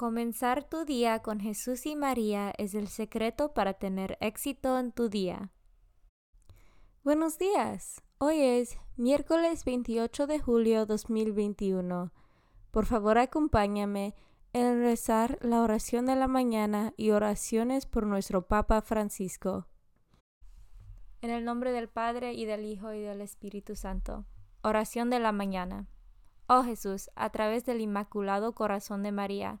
Comenzar tu día con Jesús y María es el secreto para tener éxito en tu día. Buenos días. Hoy es miércoles 28 de julio 2021. Por favor, acompáñame en rezar la oración de la mañana y oraciones por nuestro Papa Francisco. En el nombre del Padre y del Hijo y del Espíritu Santo. Oración de la mañana. Oh Jesús, a través del Inmaculado Corazón de María,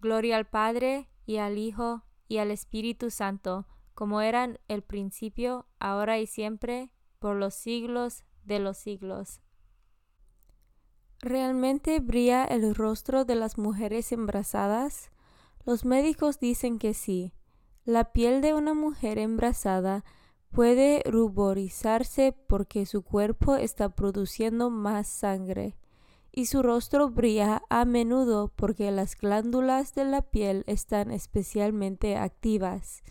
Gloria al Padre y al Hijo y al Espíritu Santo, como eran el principio, ahora y siempre, por los siglos de los siglos. ¿Realmente brilla el rostro de las mujeres embarazadas? Los médicos dicen que sí. La piel de una mujer embarazada puede ruborizarse porque su cuerpo está produciendo más sangre y su rostro brilla a menudo porque las glándulas de la piel están especialmente activas.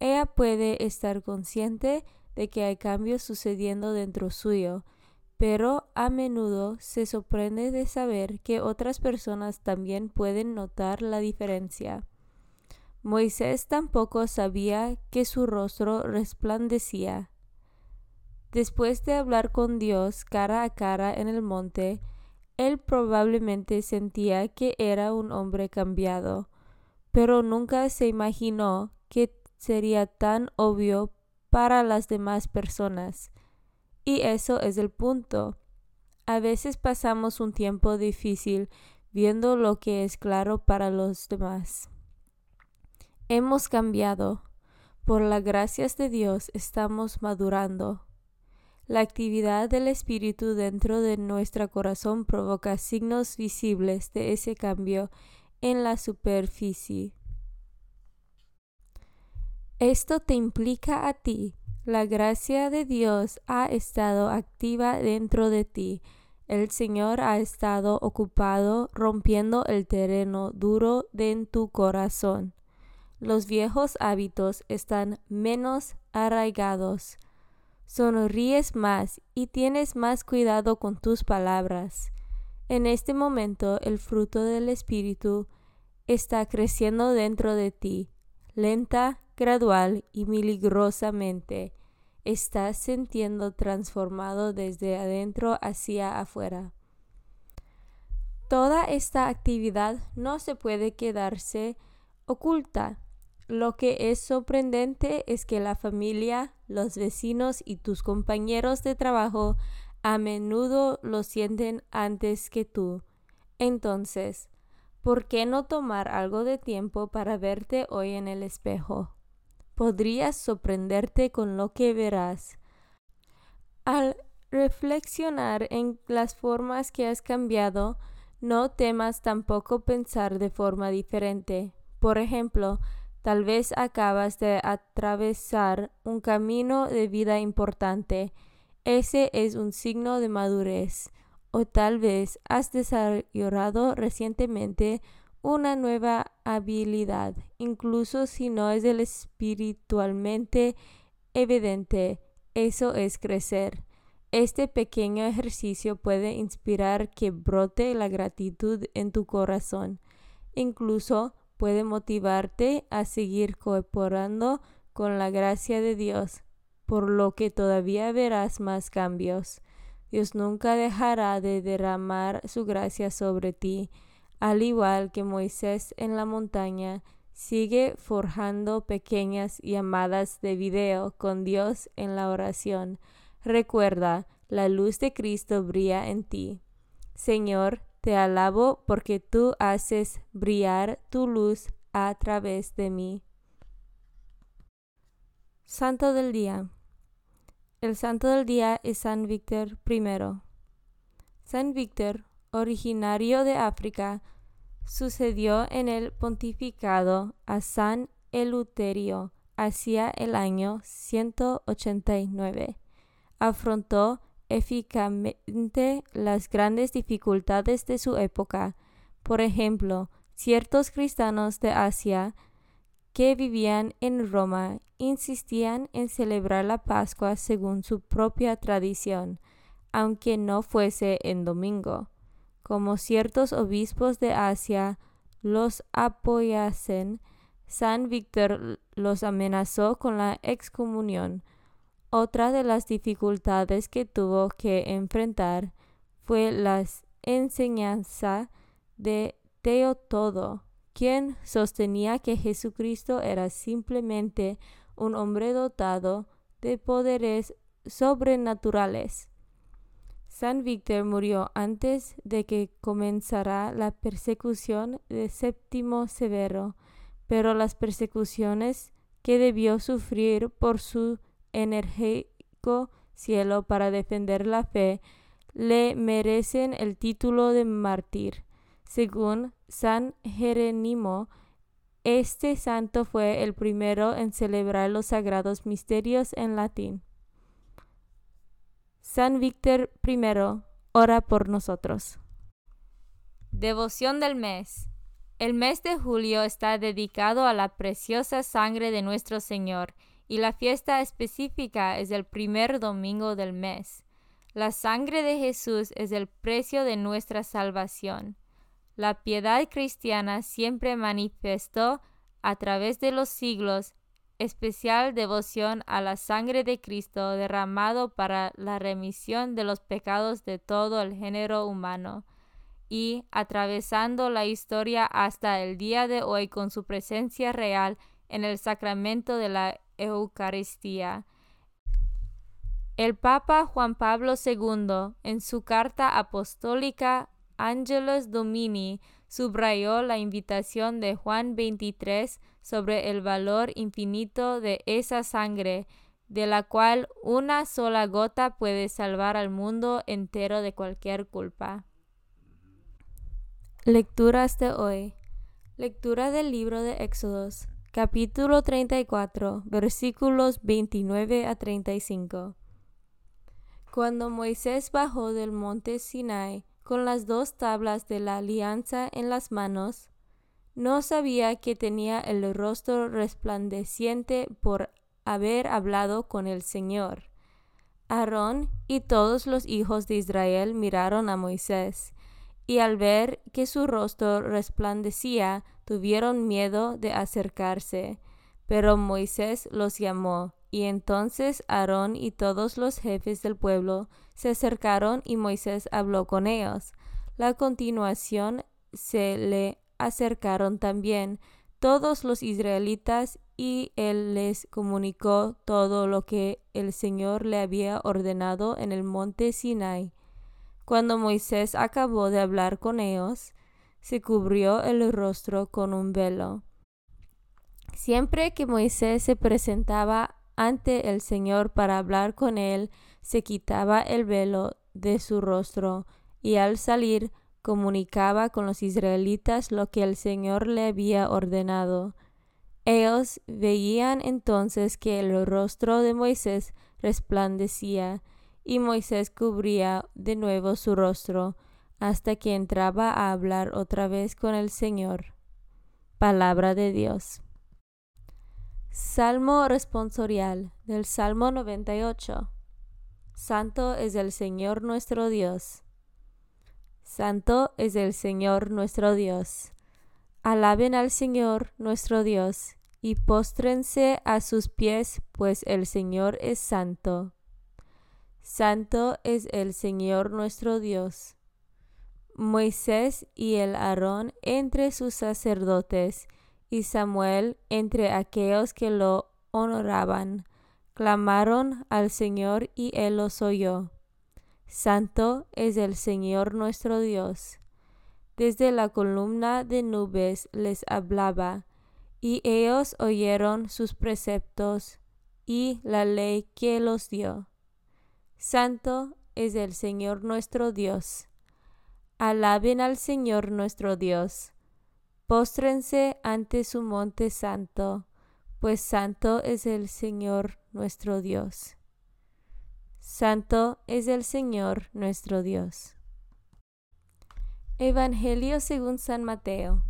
Ella puede estar consciente de que hay cambios sucediendo dentro suyo, pero a menudo se sorprende de saber que otras personas también pueden notar la diferencia. Moisés tampoco sabía que su rostro resplandecía. Después de hablar con Dios cara a cara en el monte, él probablemente sentía que era un hombre cambiado, pero nunca se imaginó que sería tan obvio para las demás personas. Y eso es el punto. A veces pasamos un tiempo difícil viendo lo que es claro para los demás. Hemos cambiado. Por las gracias de Dios estamos madurando. La actividad del Espíritu dentro de nuestro corazón provoca signos visibles de ese cambio en la superficie. Esto te implica a ti. La gracia de Dios ha estado activa dentro de ti. El Señor ha estado ocupado rompiendo el terreno duro de tu corazón. Los viejos hábitos están menos arraigados sonríes más y tienes más cuidado con tus palabras. En este momento el fruto del Espíritu está creciendo dentro de ti, lenta, gradual y milagrosamente. Estás sintiendo transformado desde adentro hacia afuera. Toda esta actividad no se puede quedarse oculta. Lo que es sorprendente es que la familia, los vecinos y tus compañeros de trabajo a menudo lo sienten antes que tú. Entonces, ¿por qué no tomar algo de tiempo para verte hoy en el espejo? Podrías sorprenderte con lo que verás. Al reflexionar en las formas que has cambiado, no temas tampoco pensar de forma diferente. Por ejemplo, tal vez acabas de atravesar un camino de vida importante. Ese es un signo de madurez. O tal vez has desarrollado recientemente una nueva habilidad, incluso si no es espiritualmente evidente. Eso es crecer. Este pequeño ejercicio puede inspirar que brote la gratitud en tu corazón. Incluso puede motivarte a seguir cooperando con la gracia de Dios, por lo que todavía verás más cambios. Dios nunca dejará de derramar su gracia sobre ti, al igual que Moisés en la montaña, sigue forjando pequeñas llamadas de video con Dios en la oración. Recuerda, la luz de Cristo brilla en ti. Señor, te alabo porque tú haces brillar tu luz a través de mí. Santo del Día. El santo del día es San Víctor I. San Víctor, originario de África, sucedió en el pontificado a San Eleuterio hacia el año 189 afrontó eficazmente las grandes dificultades de su época. Por ejemplo, ciertos cristianos de Asia que vivían en Roma insistían en celebrar la Pascua según su propia tradición, aunque no fuese en domingo. Como ciertos obispos de Asia los apoyasen, San Víctor los amenazó con la excomunión, otra de las dificultades que tuvo que enfrentar fue la enseñanza de Teotodo, quien sostenía que Jesucristo era simplemente un hombre dotado de poderes sobrenaturales. San Víctor murió antes de que comenzara la persecución de Séptimo Severo, pero las persecuciones que debió sufrir por su enérgico cielo para defender la fe, le merecen el título de mártir. Según San Jerónimo, este santo fue el primero en celebrar los sagrados misterios en latín. San Víctor I, ora por nosotros. Devoción del mes. El mes de julio está dedicado a la preciosa sangre de nuestro Señor y la fiesta específica es el primer domingo del mes. La sangre de Jesús es el precio de nuestra salvación. La piedad cristiana siempre manifestó a través de los siglos especial devoción a la sangre de Cristo derramado para la remisión de los pecados de todo el género humano y atravesando la historia hasta el día de hoy con su presencia real en el sacramento de la Eucaristía. El Papa Juan Pablo II, en su carta apostólica Angelus Domini, subrayó la invitación de Juan XXIII sobre el valor infinito de esa sangre, de la cual una sola gota puede salvar al mundo entero de cualquier culpa. Lecturas de hoy. Lectura del libro de Éxodos capítulo 34, versículos 29 a 35. Cuando Moisés bajó del monte Sinai con las dos tablas de la alianza en las manos, no sabía que tenía el rostro resplandeciente por haber hablado con el Señor. Aarón y todos los hijos de Israel miraron a Moisés, y al ver que su rostro resplandecía, tuvieron miedo de acercarse. Pero Moisés los llamó, y entonces Aarón y todos los jefes del pueblo se acercaron y Moisés habló con ellos. La continuación se le acercaron también todos los israelitas y él les comunicó todo lo que el Señor le había ordenado en el monte Sinai. Cuando Moisés acabó de hablar con ellos, se cubrió el rostro con un velo. Siempre que Moisés se presentaba ante el Señor para hablar con él, se quitaba el velo de su rostro, y al salir comunicaba con los israelitas lo que el Señor le había ordenado. Ellos veían entonces que el rostro de Moisés resplandecía, y Moisés cubría de nuevo su rostro, hasta que entraba a hablar otra vez con el Señor. Palabra de Dios. Salmo responsorial del Salmo 98. Santo es el Señor nuestro Dios. Santo es el Señor nuestro Dios. Alaben al Señor nuestro Dios y póstrense a sus pies, pues el Señor es santo. Santo es el Señor nuestro Dios. Moisés y el Aarón entre sus sacerdotes, y Samuel entre aquellos que lo honoraban, clamaron al Señor y él los oyó. Santo es el Señor nuestro Dios. Desde la columna de nubes les hablaba, y ellos oyeron sus preceptos y la ley que los dio. Santo es el Señor nuestro Dios. Alaben al Señor nuestro Dios. Póstrense ante su monte santo, pues santo es el Señor nuestro Dios. Santo es el Señor nuestro Dios. Evangelio según San Mateo,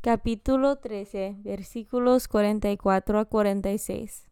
capítulo 13, versículos 44 a 46.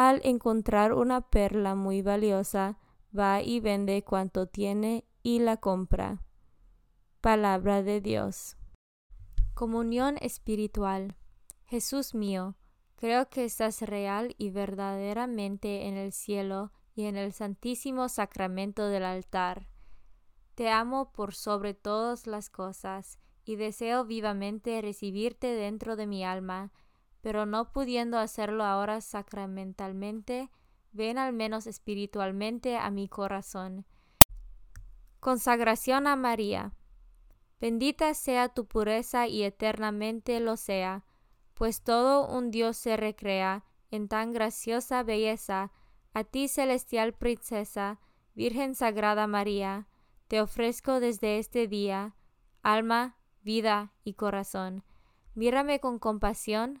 al encontrar una perla muy valiosa, va y vende cuanto tiene y la compra. Palabra de Dios. Comunión espiritual. Jesús mío, creo que estás real y verdaderamente en el cielo y en el santísimo sacramento del altar. Te amo por sobre todas las cosas y deseo vivamente recibirte dentro de mi alma, pero no pudiendo hacerlo ahora sacramentalmente, ven al menos espiritualmente a mi corazón Consagración a María. Bendita sea tu pureza y eternamente lo sea, pues todo un Dios se recrea en tan graciosa belleza. A ti, celestial princesa, Virgen Sagrada María, te ofrezco desde este día alma, vida y corazón. Mírame con compasión,